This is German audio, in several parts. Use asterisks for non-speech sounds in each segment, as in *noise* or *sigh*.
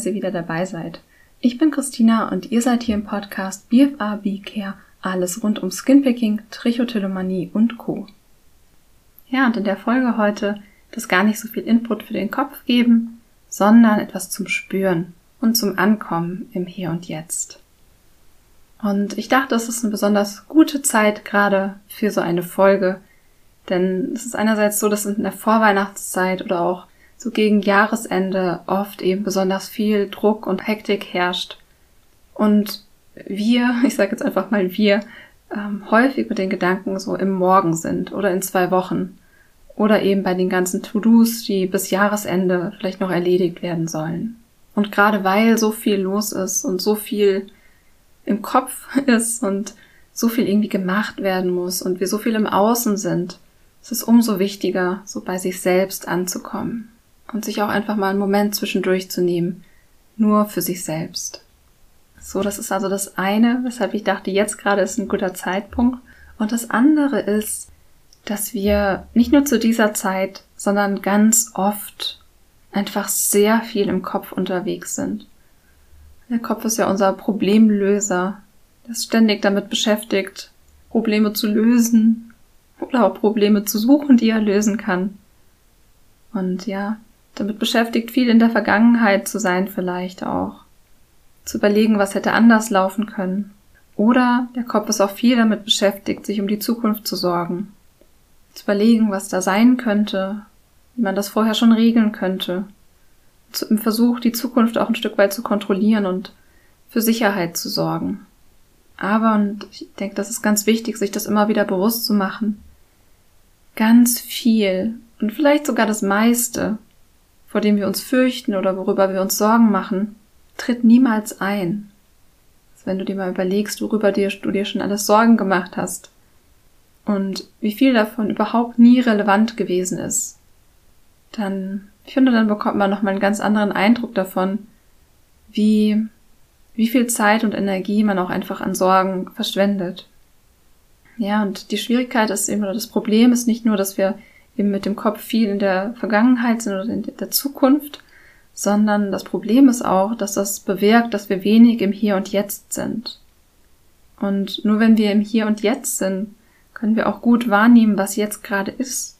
dass ihr wieder dabei seid. Ich bin Christina und ihr seid hier im Podcast BFA B-Care, alles rund um Skinpicking, Trichotillomanie und Co. Ja, und in der Folge heute das gar nicht so viel Input für den Kopf geben, sondern etwas zum Spüren und zum Ankommen im Hier und Jetzt. Und ich dachte, es ist eine besonders gute Zeit gerade für so eine Folge, denn es ist einerseits so, dass in der Vorweihnachtszeit oder auch so gegen Jahresende oft eben besonders viel Druck und Hektik herrscht. Und wir, *laughs* ich sage jetzt einfach mal wir, ähm, häufig mit den Gedanken so im Morgen sind oder in zwei Wochen oder eben bei den ganzen To-Dos, die bis Jahresende vielleicht noch erledigt werden sollen. Und gerade weil so viel los ist und so viel im Kopf *laughs* ist und so viel irgendwie gemacht werden muss und wir so viel im Außen sind, ist es umso wichtiger, so bei sich selbst anzukommen und sich auch einfach mal einen Moment zwischendurch zu nehmen, nur für sich selbst. So, das ist also das eine, weshalb ich dachte, jetzt gerade ist ein guter Zeitpunkt. Und das andere ist, dass wir nicht nur zu dieser Zeit, sondern ganz oft einfach sehr viel im Kopf unterwegs sind. Der Kopf ist ja unser Problemlöser, der ist ständig damit beschäftigt, Probleme zu lösen oder auch Probleme zu suchen, die er lösen kann. Und ja, damit beschäftigt, viel in der Vergangenheit zu sein vielleicht auch. Zu überlegen, was hätte anders laufen können. Oder der Kopf ist auch viel damit beschäftigt, sich um die Zukunft zu sorgen. Zu überlegen, was da sein könnte, wie man das vorher schon regeln könnte. Im Versuch, die Zukunft auch ein Stück weit zu kontrollieren und für Sicherheit zu sorgen. Aber, und ich denke, das ist ganz wichtig, sich das immer wieder bewusst zu machen, ganz viel und vielleicht sogar das meiste vor dem wir uns fürchten oder worüber wir uns Sorgen machen, tritt niemals ein. Also wenn du dir mal überlegst, worüber dir, du dir schon alles Sorgen gemacht hast und wie viel davon überhaupt nie relevant gewesen ist, dann, ich finde, dann bekommt man nochmal einen ganz anderen Eindruck davon, wie, wie viel Zeit und Energie man auch einfach an Sorgen verschwendet. Ja, und die Schwierigkeit ist eben, oder das Problem ist nicht nur, dass wir eben mit dem Kopf viel in der Vergangenheit sind oder in der Zukunft, sondern das Problem ist auch, dass das bewirkt, dass wir wenig im Hier und Jetzt sind. Und nur wenn wir im Hier und Jetzt sind, können wir auch gut wahrnehmen, was jetzt gerade ist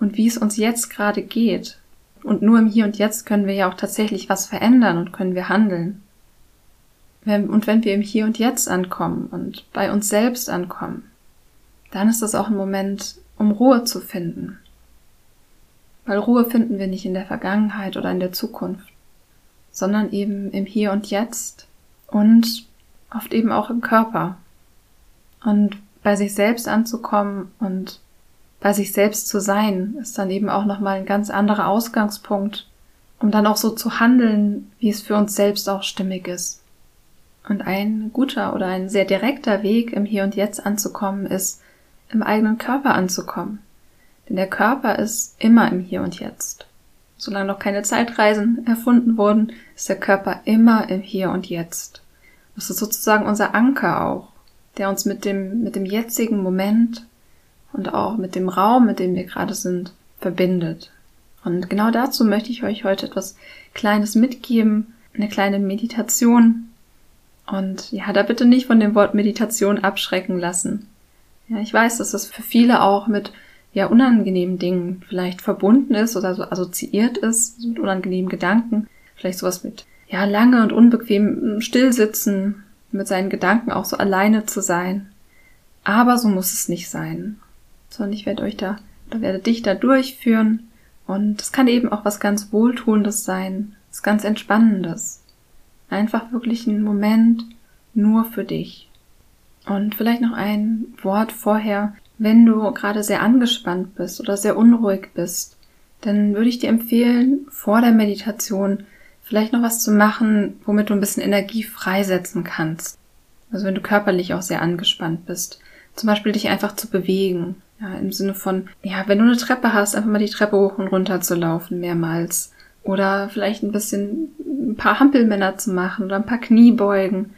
und wie es uns jetzt gerade geht. Und nur im Hier und Jetzt können wir ja auch tatsächlich was verändern und können wir handeln. Und wenn wir im Hier und Jetzt ankommen und bei uns selbst ankommen, dann ist das auch ein Moment, um Ruhe zu finden. Weil Ruhe finden wir nicht in der Vergangenheit oder in der Zukunft, sondern eben im Hier und Jetzt und oft eben auch im Körper. Und bei sich selbst anzukommen und bei sich selbst zu sein, ist dann eben auch nochmal ein ganz anderer Ausgangspunkt, um dann auch so zu handeln, wie es für uns selbst auch stimmig ist. Und ein guter oder ein sehr direkter Weg, im Hier und Jetzt anzukommen, ist, im eigenen Körper anzukommen. Denn der Körper ist immer im Hier und Jetzt. Solange noch keine Zeitreisen erfunden wurden, ist der Körper immer im Hier und Jetzt. Das ist sozusagen unser Anker auch, der uns mit dem, mit dem jetzigen Moment und auch mit dem Raum, mit dem wir gerade sind, verbindet. Und genau dazu möchte ich euch heute etwas Kleines mitgeben, eine kleine Meditation. Und ja, da bitte nicht von dem Wort Meditation abschrecken lassen. Ja, ich weiß, dass das für viele auch mit ja unangenehmen Dingen vielleicht verbunden ist oder so assoziiert ist mit unangenehmen Gedanken. Vielleicht sowas mit ja lange und unbequem stillsitzen, mit seinen Gedanken auch so alleine zu sein. Aber so muss es nicht sein. Sondern ich werde euch da oder werde dich da durchführen und es kann eben auch was ganz Wohltuendes sein, was ganz Entspannendes. Einfach wirklich ein Moment nur für dich. Und vielleicht noch ein Wort vorher, wenn du gerade sehr angespannt bist oder sehr unruhig bist, dann würde ich dir empfehlen, vor der Meditation vielleicht noch was zu machen, womit du ein bisschen Energie freisetzen kannst. Also wenn du körperlich auch sehr angespannt bist. Zum Beispiel dich einfach zu bewegen. Ja, im Sinne von, ja, wenn du eine Treppe hast, einfach mal die Treppe hoch und runter zu laufen, mehrmals. Oder vielleicht ein bisschen ein paar Hampelmänner zu machen oder ein paar Kniebeugen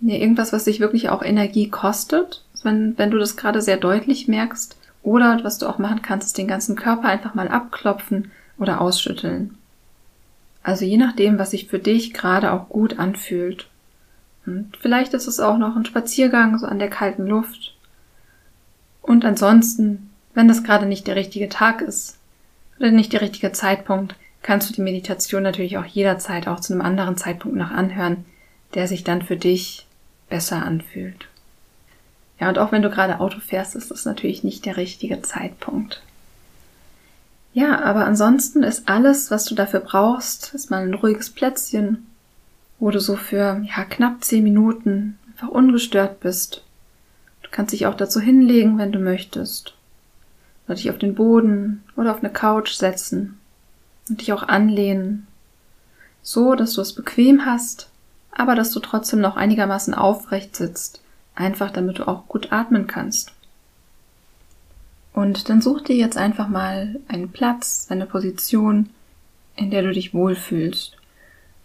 ja, irgendwas, was dich wirklich auch Energie kostet, wenn, wenn du das gerade sehr deutlich merkst. Oder was du auch machen kannst, ist den ganzen Körper einfach mal abklopfen oder ausschütteln. Also je nachdem, was sich für dich gerade auch gut anfühlt. Und vielleicht ist es auch noch ein Spaziergang so an der kalten Luft. Und ansonsten, wenn das gerade nicht der richtige Tag ist oder nicht der richtige Zeitpunkt, kannst du die Meditation natürlich auch jederzeit auch zu einem anderen Zeitpunkt noch anhören, der sich dann für dich besser anfühlt. Ja, und auch wenn du gerade Auto fährst, ist das natürlich nicht der richtige Zeitpunkt. Ja, aber ansonsten ist alles, was du dafür brauchst, ist mal ein ruhiges Plätzchen, wo du so für ja, knapp zehn Minuten einfach ungestört bist. Du kannst dich auch dazu hinlegen, wenn du möchtest. Oder dich auf den Boden oder auf eine Couch setzen und dich auch anlehnen. So, dass du es bequem hast, aber dass du trotzdem noch einigermaßen aufrecht sitzt. Einfach damit du auch gut atmen kannst. Und dann such dir jetzt einfach mal einen Platz, eine Position, in der du dich wohlfühlst.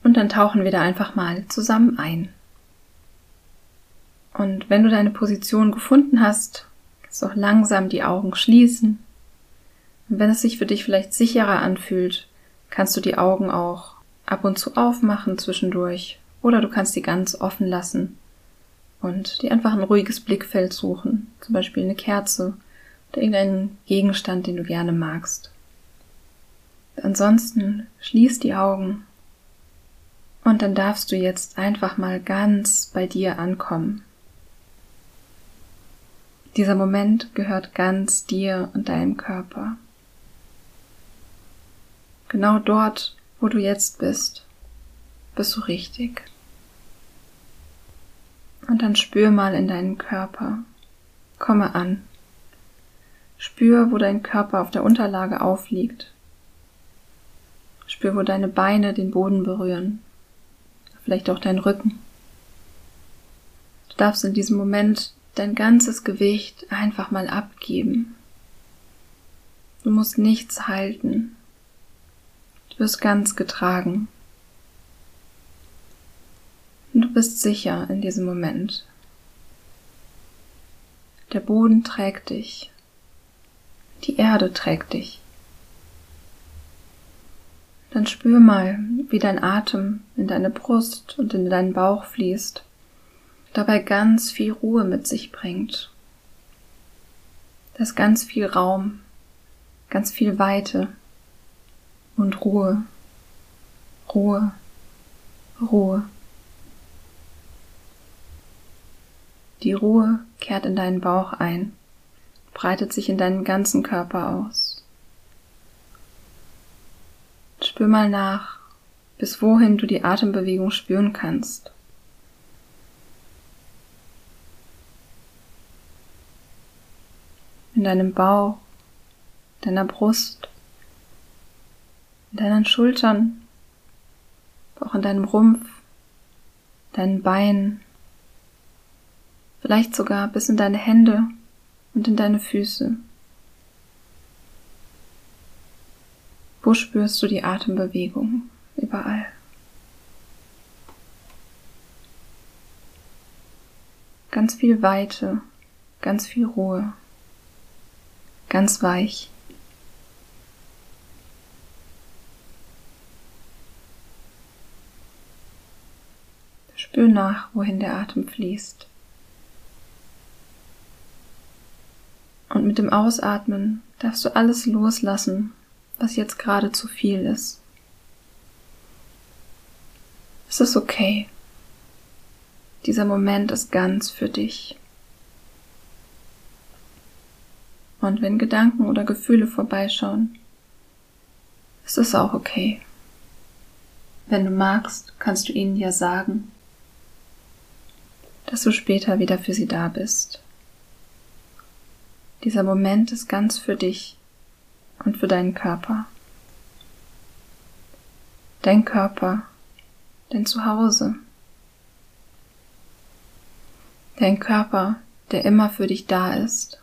Und dann tauchen wir da einfach mal zusammen ein. Und wenn du deine Position gefunden hast, kannst du auch langsam die Augen schließen. Und wenn es sich für dich vielleicht sicherer anfühlt, kannst du die Augen auch ab und zu aufmachen zwischendurch oder du kannst sie ganz offen lassen und dir einfach ein ruhiges Blickfeld suchen, zum Beispiel eine Kerze oder irgendeinen Gegenstand, den du gerne magst. Ansonsten schließ die Augen und dann darfst du jetzt einfach mal ganz bei dir ankommen. Dieser Moment gehört ganz dir und deinem Körper. Genau dort, wo du jetzt bist, bist du richtig. Und dann spür mal in deinen Körper. Komme an. Spür, wo dein Körper auf der Unterlage aufliegt. Spür, wo deine Beine den Boden berühren vielleicht auch dein Rücken. Du darfst in diesem Moment dein ganzes Gewicht einfach mal abgeben. Du musst nichts halten. Du wirst ganz getragen. Und du bist sicher in diesem Moment. Der Boden trägt dich. Die Erde trägt dich. Dann spür mal, wie dein Atem in deine Brust und in deinen Bauch fließt, dabei ganz viel Ruhe mit sich bringt. Da ist ganz viel Raum, ganz viel Weite und Ruhe, Ruhe, Ruhe. Die Ruhe kehrt in deinen Bauch ein, breitet sich in deinen ganzen Körper aus. Spür mal nach, bis wohin du die Atembewegung spüren kannst. In deinem Bauch, deiner Brust, in deinen Schultern, auch in deinem Rumpf, deinen Beinen, vielleicht sogar bis in deine Hände und in deine Füße. Wo spürst du die Atembewegung? Überall. Ganz viel Weite, ganz viel Ruhe, ganz weich. Spür nach, wohin der Atem fließt. Und mit dem Ausatmen darfst du alles loslassen, was jetzt gerade zu viel ist. Es ist okay. Dieser Moment ist ganz für dich. Und wenn Gedanken oder Gefühle vorbeischauen, ist es auch okay. Wenn du magst, kannst du ihnen ja sagen, dass du später wieder für sie da bist. Dieser Moment ist ganz für dich und für deinen Körper. Dein Körper, dein Zuhause. Dein Körper, der immer für dich da ist,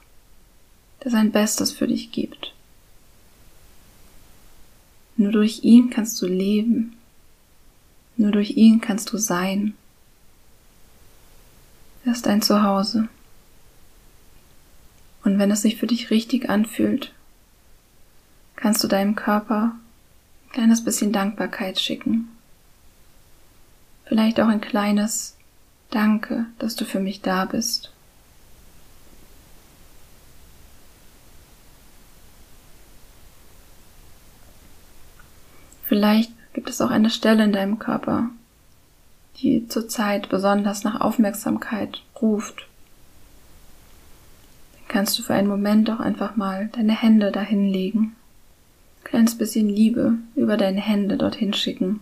der sein Bestes für dich gibt. Nur durch ihn kannst du leben. Nur durch ihn kannst du sein. Er ist dein Zuhause. Und wenn es sich für dich richtig anfühlt, kannst du deinem Körper kleines bisschen Dankbarkeit schicken. Vielleicht auch ein kleines Danke, dass du für mich da bist. Vielleicht gibt es auch eine Stelle in deinem Körper, die zurzeit besonders nach Aufmerksamkeit ruft. Kannst du für einen Moment auch einfach mal deine Hände dahin legen, ein kleines bisschen Liebe über deine Hände dorthin schicken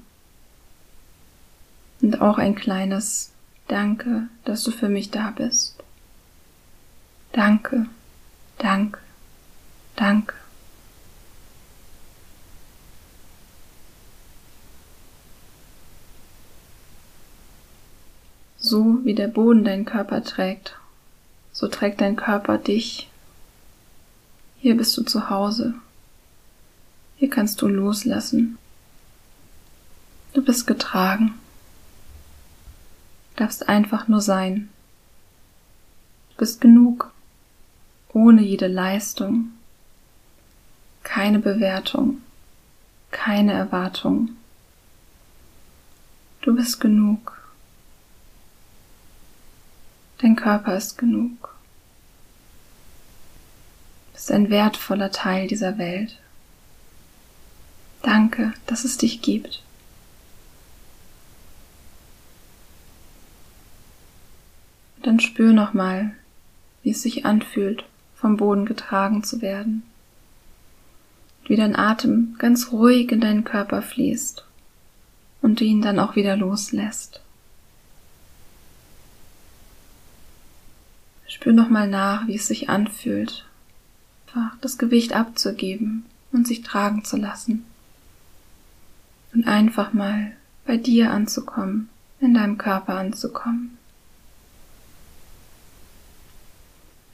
und auch ein kleines Danke, dass du für mich da bist. Danke, danke, danke. So wie der Boden deinen Körper trägt, so trägt dein Körper dich. Hier bist du zu Hause. Hier kannst du loslassen. Du bist getragen. Du darfst einfach nur sein. Du bist genug, ohne jede Leistung, keine Bewertung, keine Erwartung. Du bist genug. Dein Körper ist genug. Du bist ein wertvoller Teil dieser Welt. Danke, dass es dich gibt. Und dann spür nochmal, wie es sich anfühlt, vom Boden getragen zu werden. Und wie dein Atem ganz ruhig in deinen Körper fließt und ihn dann auch wieder loslässt. Spür nochmal nach, wie es sich anfühlt, einfach das Gewicht abzugeben und sich tragen zu lassen. Und einfach mal bei dir anzukommen, in deinem Körper anzukommen.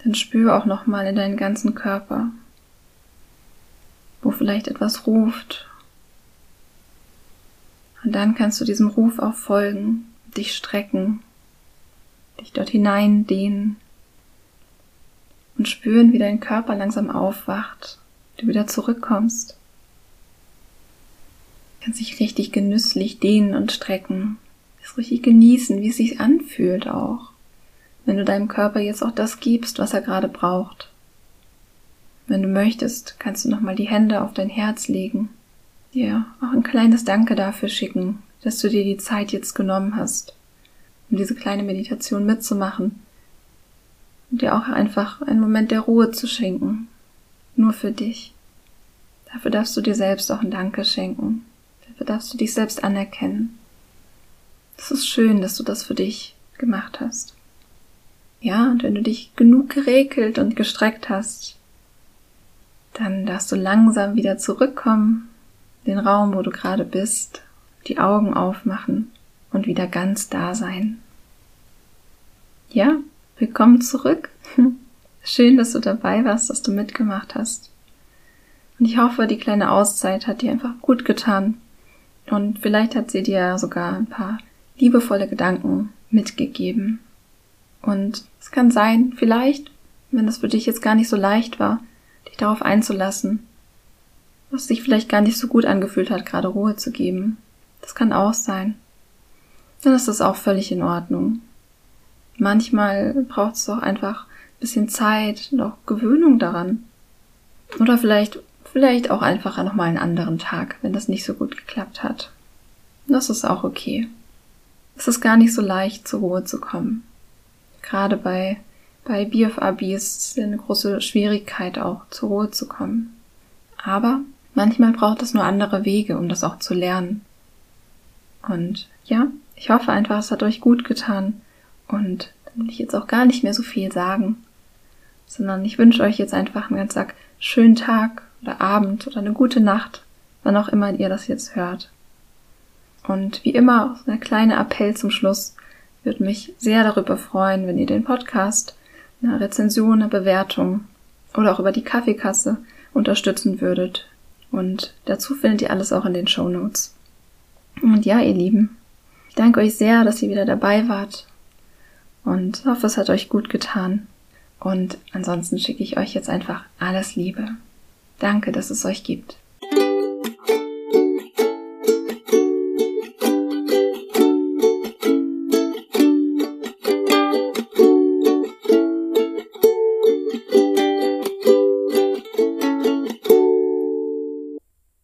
Dann spür auch nochmal in deinen ganzen Körper, wo vielleicht etwas ruft. Und dann kannst du diesem Ruf auch folgen, dich strecken, dich dort hinein dehnen und spüren, wie dein Körper langsam aufwacht, du wieder zurückkommst. Du kannst dich richtig genüsslich dehnen und strecken, es richtig genießen, wie es sich anfühlt auch, wenn du deinem Körper jetzt auch das gibst, was er gerade braucht. Wenn du möchtest, kannst du nochmal die Hände auf dein Herz legen, dir auch ein kleines Danke dafür schicken, dass du dir die Zeit jetzt genommen hast, um diese kleine Meditation mitzumachen und dir auch einfach einen Moment der Ruhe zu schenken. Nur für dich. Dafür darfst du dir selbst auch ein Danke schenken. Dafür darfst du dich selbst anerkennen. Es ist schön, dass du das für dich gemacht hast. Ja, und wenn du dich genug geregelt und gestreckt hast, dann darfst du langsam wieder zurückkommen, den Raum, wo du gerade bist, die Augen aufmachen und wieder ganz da sein. Ja, Willkommen zurück. *laughs* Schön, dass du dabei warst, dass du mitgemacht hast. Und ich hoffe, die kleine Auszeit hat dir einfach gut getan. Und vielleicht hat sie dir sogar ein paar liebevolle Gedanken mitgegeben. Und es kann sein, vielleicht, wenn das für dich jetzt gar nicht so leicht war, dich darauf einzulassen, was sich vielleicht gar nicht so gut angefühlt hat, gerade Ruhe zu geben. Das kann auch sein. Dann ist das auch völlig in Ordnung. Manchmal braucht es doch einfach ein bisschen Zeit und auch Gewöhnung daran. Oder vielleicht, vielleicht auch einfach nochmal einen anderen Tag, wenn das nicht so gut geklappt hat. Das ist auch okay. Es ist gar nicht so leicht, zur Ruhe zu kommen. Gerade bei, bei BFAB ist es eine große Schwierigkeit auch, zur Ruhe zu kommen. Aber manchmal braucht es nur andere Wege, um das auch zu lernen. Und ja, ich hoffe einfach, es hat euch gut getan, und dann will ich jetzt auch gar nicht mehr so viel sagen, sondern ich wünsche euch jetzt einfach einen ganz schönen Tag oder Abend oder eine gute Nacht, wann auch immer ihr das jetzt hört. Und wie immer, ein kleiner Appell zum Schluss, würde mich sehr darüber freuen, wenn ihr den Podcast, eine Rezension, eine Bewertung oder auch über die Kaffeekasse unterstützen würdet. Und dazu findet ihr alles auch in den Show Notes. Und ja, ihr Lieben, ich danke euch sehr, dass ihr wieder dabei wart und hoffe, es hat euch gut getan. Und ansonsten schicke ich euch jetzt einfach alles Liebe. Danke, dass es euch gibt.